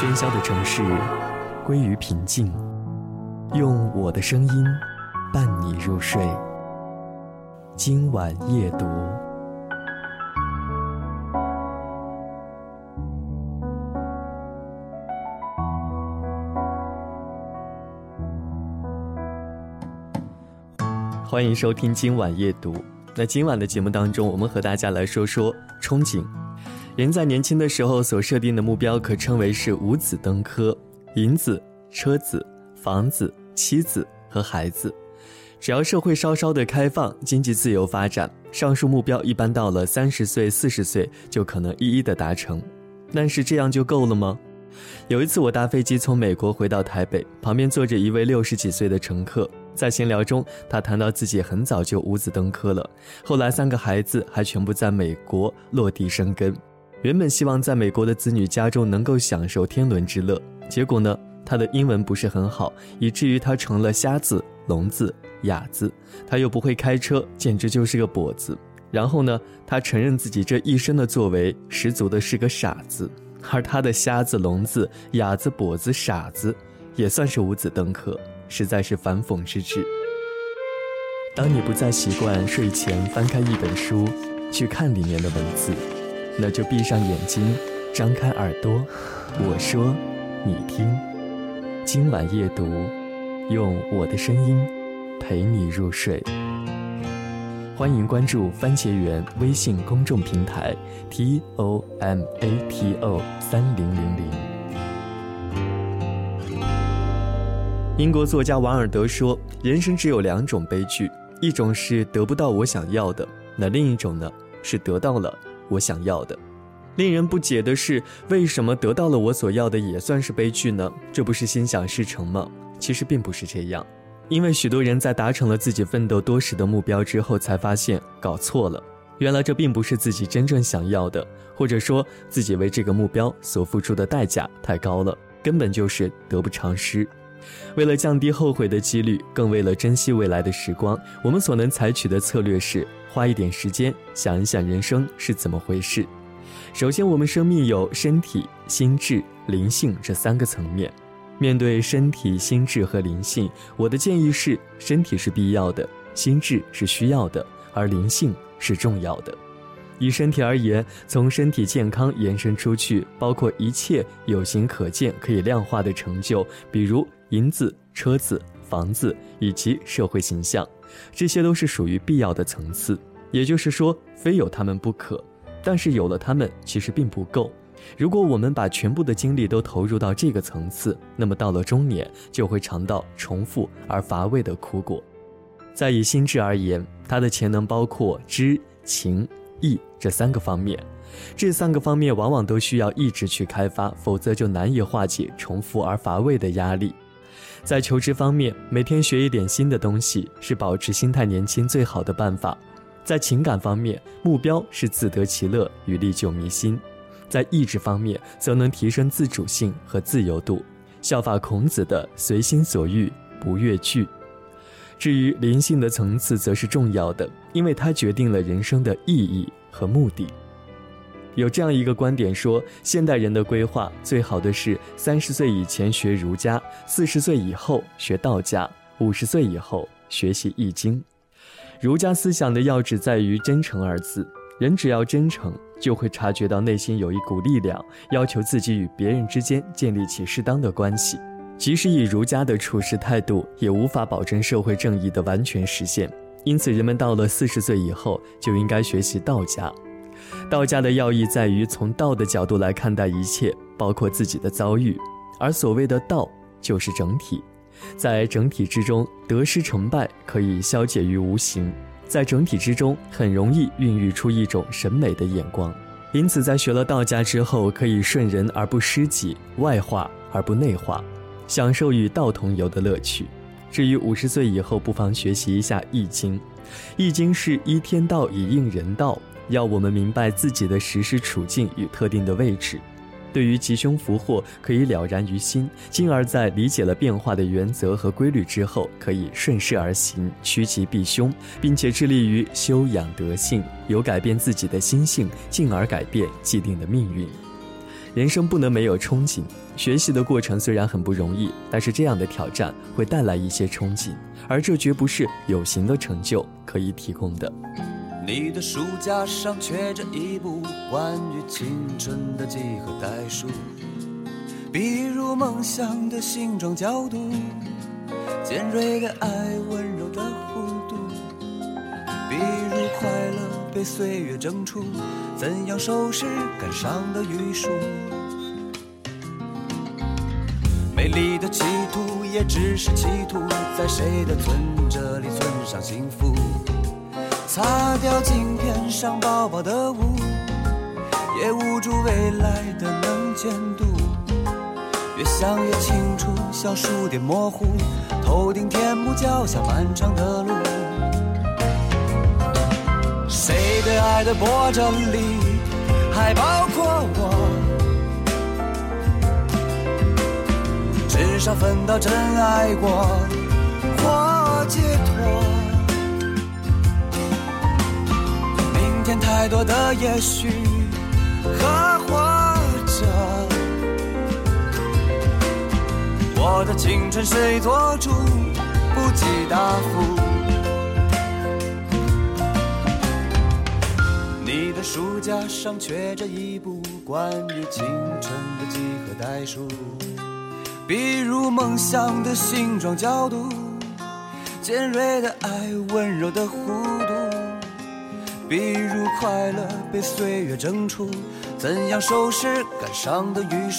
喧嚣的城市归于平静，用我的声音伴你入睡。今晚夜读，欢迎收听今晚夜读。那今晚的节目当中，我们和大家来说说憧憬。人在年轻的时候所设定的目标，可称为是五子登科：银子、车子、房子、妻子和孩子。只要社会稍稍的开放，经济自由发展，上述目标一般到了三十岁、四十岁就可能一一的达成。但是这样就够了吗？有一次我搭飞机从美国回到台北，旁边坐着一位六十几岁的乘客，在闲聊中，他谈到自己很早就五子登科了，后来三个孩子还全部在美国落地生根。原本希望在美国的子女家中能够享受天伦之乐，结果呢，他的英文不是很好，以至于他成了瞎子、聋子、哑子。他又不会开车，简直就是个跛子。然后呢，他承认自己这一生的作为，十足的是个傻子。而他的瞎子、聋子、哑子、跛子、傻子，也算是五子登科，实在是反讽之至。当你不再习惯睡前翻开一本书，去看里面的文字。那就闭上眼睛，张开耳朵，我说，你听。今晚夜读，用我的声音陪你入睡。欢迎关注番茄园微信公众平台 t o m a t o 三零零零。英国作家王尔德说：“人生只有两种悲剧，一种是得不到我想要的，那另一种呢，是得到了。”我想要的，令人不解的是，为什么得到了我所要的也算是悲剧呢？这不是心想事成吗？其实并不是这样，因为许多人在达成了自己奋斗多时的目标之后，才发现搞错了，原来这并不是自己真正想要的，或者说自己为这个目标所付出的代价太高了，根本就是得不偿失。为了降低后悔的几率，更为了珍惜未来的时光，我们所能采取的策略是花一点时间想一想人生是怎么回事。首先，我们生命有身体、心智、灵性这三个层面。面对身体、心智和灵性，我的建议是：身体是必要的，心智是需要的，而灵性是重要的。以身体而言，从身体健康延伸出去，包括一切有形可见、可以量化的成就，比如。银子、车子、房子以及社会形象，这些都是属于必要的层次。也就是说，非有他们不可。但是有了他们，其实并不够。如果我们把全部的精力都投入到这个层次，那么到了中年，就会尝到重复而乏味的苦果。再以心智而言，它的潜能包括知、情、意这三个方面。这三个方面往往都需要一直去开发，否则就难以化解重复而乏味的压力。在求知方面，每天学一点新的东西是保持心态年轻最好的办法；在情感方面，目标是自得其乐与历久弥新；在意志方面，则能提升自主性和自由度，效法孔子的随心所欲不越矩。至于灵性的层次，则是重要的，因为它决定了人生的意义和目的。有这样一个观点说，现代人的规划最好的是三十岁以前学儒家，四十岁以后学道家，五十岁以后学习易经。儒家思想的要旨在于真诚二字，人只要真诚，就会察觉到内心有一股力量，要求自己与别人之间建立起适当的关系。即使以儒家的处事态度，也无法保证社会正义的完全实现。因此，人们到了四十岁以后，就应该学习道家。道家的要义在于从道的角度来看待一切，包括自己的遭遇。而所谓的道，就是整体，在整体之中，得失成败可以消解于无形，在整体之中，很容易孕育出一种审美的眼光。因此，在学了道家之后，可以顺人而不失己，外化而不内化，享受与道同游的乐趣。至于五十岁以后，不妨学习一下《易经》，《易经》是依天道以应人道。要我们明白自己的实施处境与特定的位置，对于吉凶福祸可以了然于心，进而，在理解了变化的原则和规律之后，可以顺势而行，趋吉避凶，并且致力于修养德性，有改变自己的心性，进而改变既定的命运。人生不能没有憧憬。学习的过程虽然很不容易，但是这样的挑战会带来一些憧憬，而这绝不是有形的成就可以提供的。你的书架上缺着一部关于青春的几何代数，比如梦想的形状角度，尖锐的爱，温柔的弧度，比如快乐被岁月蒸出，怎样收拾感伤的余束？美丽的企图也只是企图，在谁的存折里存上幸福？擦掉镜片上薄薄的雾，也捂住未来的能见度。越想越清楚，小数点模糊，头顶天幕，脚下漫长的路。谁的爱的波折里，还包括我？至少分到真爱过，太多的也许和或者，我的青春谁做主？不计答复。你的书架上缺着一部关于青春的几何代数，比如梦想的形状角度，尖锐的爱，温柔的弧。比如快乐被岁月蒸出，怎样收拾感伤的余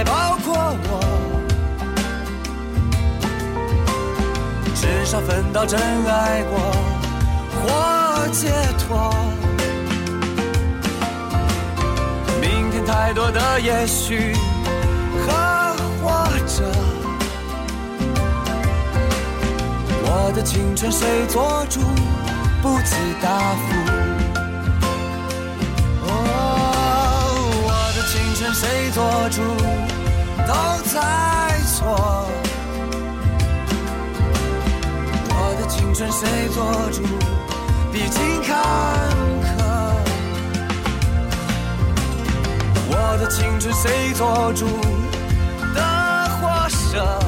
还包括我。至少？分到真爱过或解脱，明天太多的也许和或者，我的青春谁做主？不计答复。哦，我的青春谁做主？猜错，我的。青春谁做主？历经坎坷。我的青春谁做主？的或舍。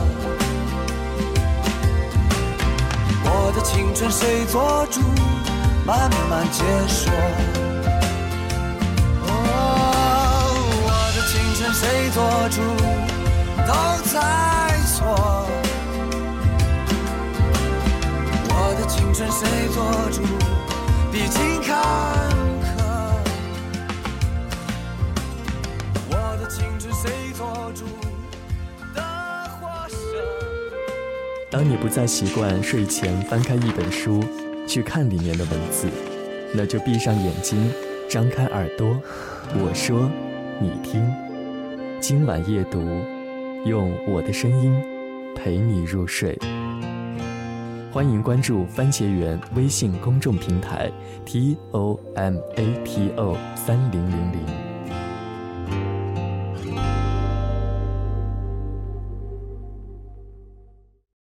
我的青春谁做主？慢慢解说。哦，我的青春谁做主？都在错。青春谁做主？历经坎坷。我的青春谁做主？的获胜。当你不再习惯睡前翻开一本书，去看里面的文字，那就闭上眼睛，张开耳朵，我说，你听。今晚夜读，用我的声音陪你入睡。欢迎关注番茄园微信公众平台 t o m a t o 三零零零。